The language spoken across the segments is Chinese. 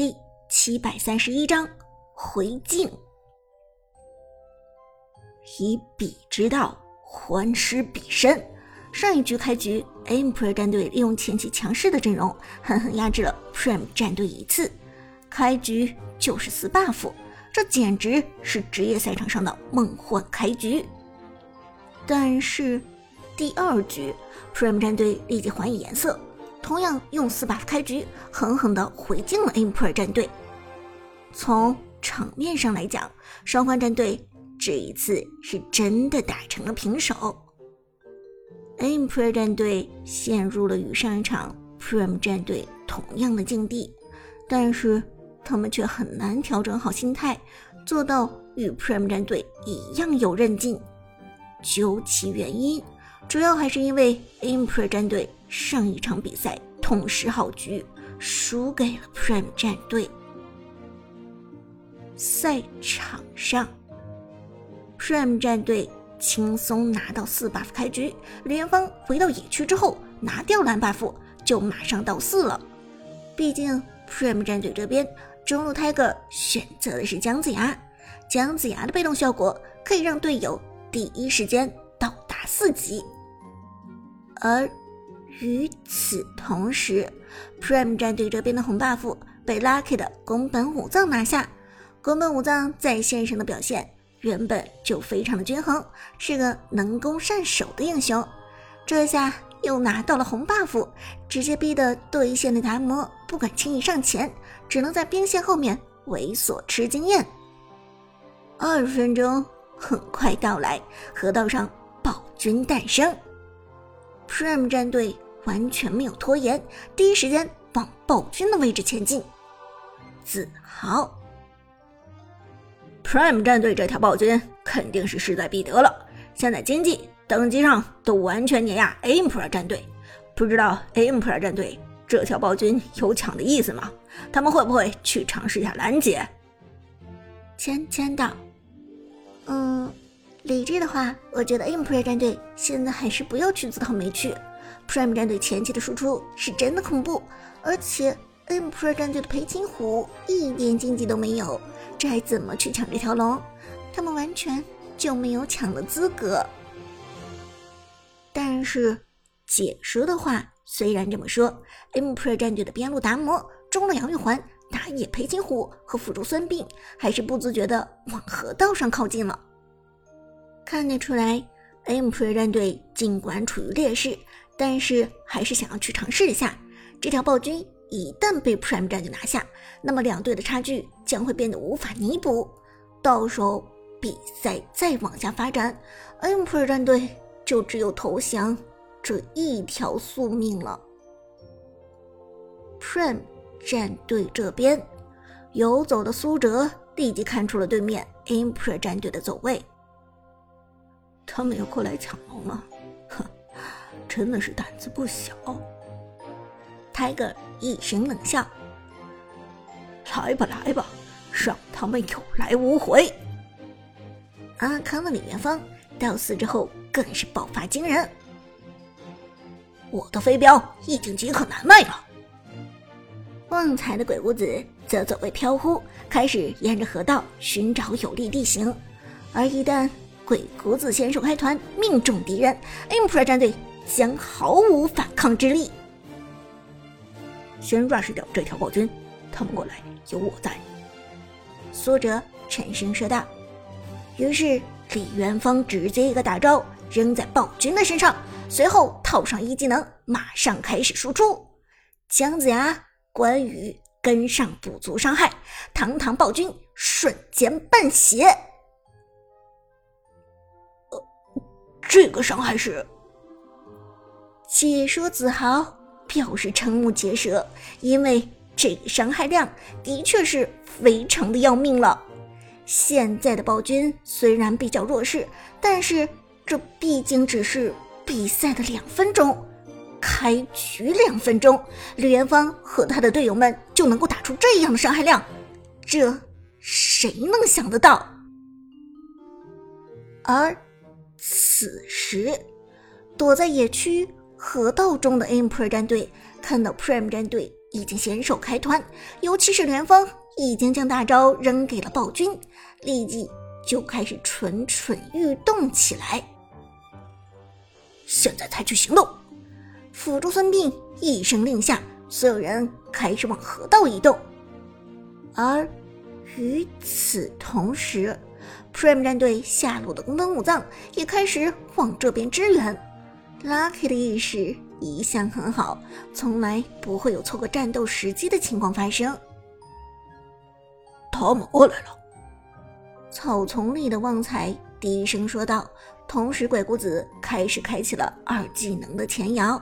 第七百三十一章回敬。以彼之道还施彼身。上一局开局，Emperor 战队利用前期强势的阵容，狠狠压制了 Prime 战队一次，开局就是四 buff，这简直是职业赛场上的梦幻开局。但是第二局，Prime 战队立即还以颜色。同样用四 buff 开局，狠狠地回敬了 Emperor 战队。从场面上来讲，双方战队这一次是真的打成了平手。Emperor 战队陷入了与上一场 Prime 战队同样的境地，但是他们却很难调整好心态，做到与 Prime 战队一样有韧劲。究其原因，主要还是因为 IMPERE 战队。上一场比赛痛失好局，输给了 Prime 战队。赛场上，Prime 战队轻松拿到四 buff 开局。联方回到野区之后，拿掉蓝 buff 就马上到四了。毕竟 Prime 战队这边中路 Tiger 选择的是姜子牙，姜子牙的被动效果可以让队友第一时间到达四级，而。与此同时，Prime 战队这边的红 buff 被 Lucky 的宫本武藏拿下。宫本武藏在线上的表现原本就非常的均衡，是个能攻善守的英雄。这下又拿到了红 buff，直接逼得对线的达摩不敢轻易上前，只能在兵线后面猥琐吃经验。二十分钟很快到来，河道上暴君诞生，Prime 战队。完全没有拖延，第一时间往暴君的位置前进。子豪，Prime 战队这条暴君肯定是势在必得了。现在经济等级上都完全碾压 Emperor 战队，不知道 Emperor 战队这条暴君有抢的意思吗？他们会不会去尝试一下拦截？芊芊道：“嗯，理智的话，我觉得 Emperor 战队现在还是不要去自讨没趣。” Prime 战队前期的输出是真的恐怖，而且 Emperor 战队的裴擒虎一点经济都没有，这还怎么去抢这条龙？他们完全就没有抢的资格。但是解说的话虽然这么说，Emperor 战队的边路达摩、中路杨玉环、打野裴擒虎和辅助孙膑还是不自觉的往河道上靠近了。看得出来，Emperor 战队尽管处于劣势。但是还是想要去尝试一下这条暴君。一旦被 Prime 战队拿下，那么两队的差距将会变得无法弥补。到时候比赛再往下发展，Emperor 战队就只有投降这一条宿命了。Prime 战队这边游走的苏哲立即看出了对面 Emperor 战队的走位，他们要过来抢龙了。真的是胆子不小。Tiger 一声冷笑：“来吧，来吧，让他们有来无回。”阿康的李元芳到四之后更是爆发惊人，我的飞镖已经饥渴难耐了。旺财的鬼谷子则走位飘忽，开始沿着河道寻找有利地形，而一旦鬼谷子先手开团命中敌人，Mpro 战队。将毫无反抗之力。先 rush 掉这条暴君，他们过来有我在。苏哲沉声说道。于是李元芳直接一个大招扔在暴君的身上，随后套上一技能，马上开始输出。姜子牙、关羽跟上补足伤害，堂堂暴君瞬间半血。这个伤害是？解说子豪表示瞠目结舌，因为这个伤害量的确是非常的要命了。现在的暴君虽然比较弱势，但是这毕竟只是比赛的两分钟，开局两分钟，李元芳和他的队友们就能够打出这样的伤害量，这谁能想得到？而此时，躲在野区。河道中的 Emperor 战队看到 Prime 战队已经先手开团，尤其是连峰已经将大招扔给了暴君，立即就开始蠢蠢欲动起来。现在采取行动！辅助孙膑一声令下，所有人开始往河道移动。而与此同时，Prime 战队下路的宫本武藏也开始往这边支援。Lucky 的意识一向很好，从来不会有错过战斗时机的情况发生。他们过来了。草丛里的旺财低声说道，同时鬼谷子开始开启了二技能的前摇。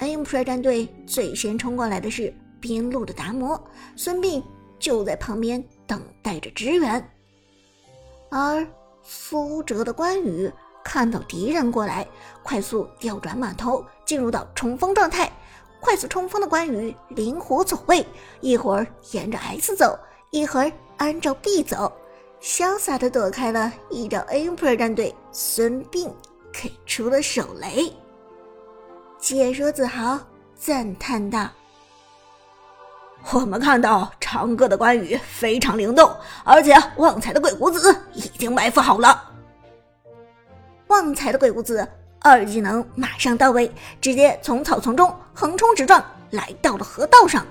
Emperor 战队最先冲过来的是边路的达摩，孙膑就在旁边等待着支援，而苏哲的关羽。看到敌人过来，快速调转马头，进入到冲锋状态。快速冲锋的关羽灵活走位，一会儿沿着 S 走，一会儿按照 B 走，潇洒的躲开了一招 Emperor 战队孙膑给出了手雷。解说子豪赞叹道：“我们看到长歌的关羽非常灵动，而且旺财的鬼谷子已经埋伏好了。”旺财的鬼谷子二技能马上到位，直接从草丛中横冲直撞，来到了河道上，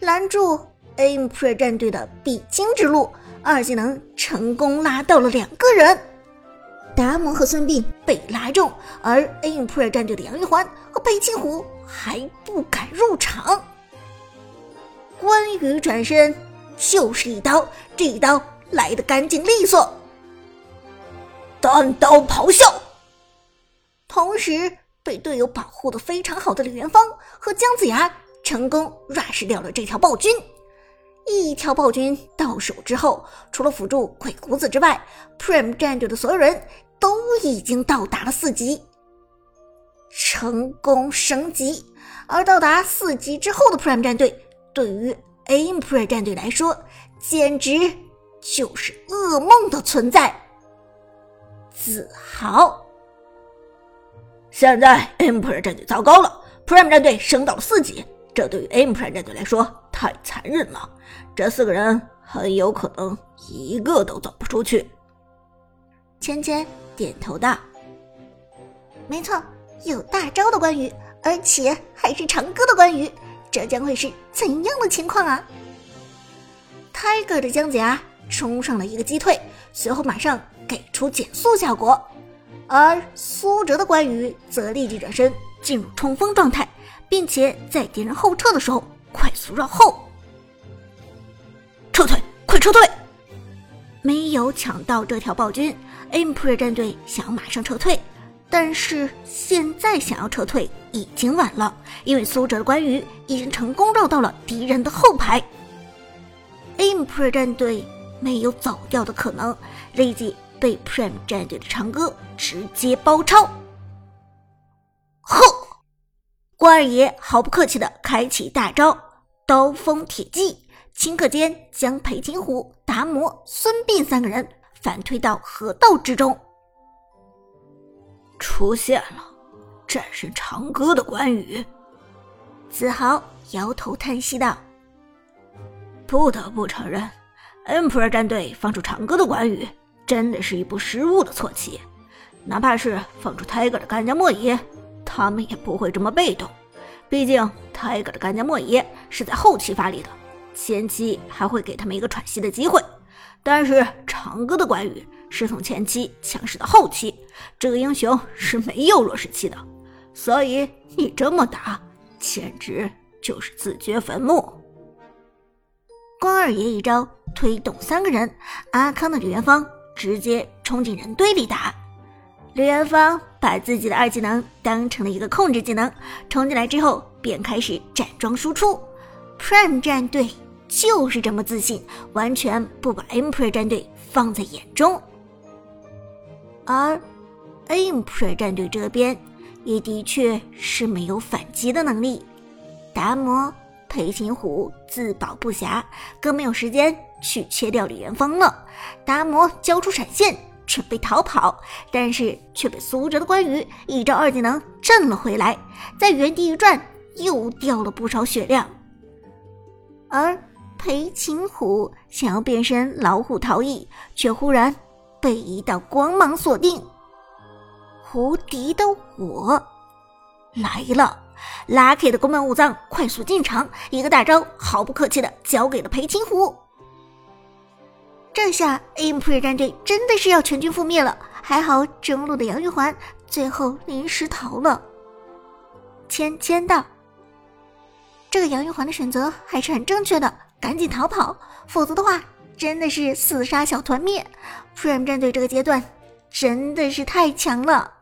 拦住 Aim Pre 战队的必经之路。二技能成功拉到了两个人，达摩和孙膑被拉中，而 Aim Pre 战队的杨玉环和裴擒虎还不敢入场。关羽转身就是一刀，这一刀来得干净利索。单刀咆哮，同时被队友保护的非常好的李元芳和姜子牙成功 rush 掉了这条暴君。一条暴君到手之后，除了辅助鬼谷子之外，Prime 战队的所有人都已经到达了四级，成功升级。而到达四级之后的 Prime 战队，对于 Emperor 战队来说，简直就是噩梦的存在。自豪！现在 Emperor 战队糟糕了，Prime 战队升到了四级，这对于 Emperor 战队来说太残忍了。这四个人很有可能一个都走不出去。芊芊点头道：“没错，有大招的关羽，而且还是长歌的关羽，这将会是怎样的情况啊？”Tiger 的姜子牙冲上了一个击退，随后马上。给出减速效果，而苏哲的关羽则立即转身进入冲锋状态，并且在敌人后撤的时候快速绕后撤退，快撤退！没有抢到这条暴君，Emperor 战队想马上撤退，但是现在想要撤退已经晚了，因为苏哲的关羽已经成功绕到了敌人的后排，Emperor 战队没有走掉的可能，立即。被 Prime 战队的长歌直接包抄，哼！关二爷毫不客气的开启大招刀锋铁骑，顷刻间将裴擒虎、达摩、孙膑三个人反推到河道之中。出现了，战胜长歌的关羽。子豪摇头叹息道：“不得不承认，Emperor 战队放出长歌的关羽。”真的是一步失误的错棋，哪怕是放出 Tiger 的干将莫邪，他们也不会这么被动。毕竟 Tiger 的干将莫邪是在后期发力的，前期还会给他们一个喘息的机会。但是长歌的关羽是从前期强势到后期，这个英雄是没有弱势期的，所以你这么打，简直就是自掘坟墓。关二爷一招推动三个人，阿康的李元芳。直接冲进人堆里打，李元芳把自己的二技能当成了一个控制技能，冲进来之后便开始站桩输出。Prime 战队就是这么自信，完全不把 Emperor 战队放在眼中。而，im 帅战队这边也的确是没有反击的能力，达摩、裴擒虎自保不暇，更没有时间。去切掉李元芳了，达摩交出闪现准备逃跑，但是却被苏哲的关羽一招二技能震了回来，在原地一转，又掉了不少血量，而裴擒虎想要变身老虎逃逸，却忽然被一道光芒锁定。无敌的我来了，Lucky 的宫本武藏快速进场，一个大招毫不客气的交给了裴擒虎。这下 a m p r 战队真的是要全军覆灭了，还好中路的杨玉环最后临时逃了。芊芊道：“这个杨玉环的选择还是很正确的，赶紧逃跑，否则的话真的是四杀小团灭。，Fram 战队这个阶段真的是太强了。”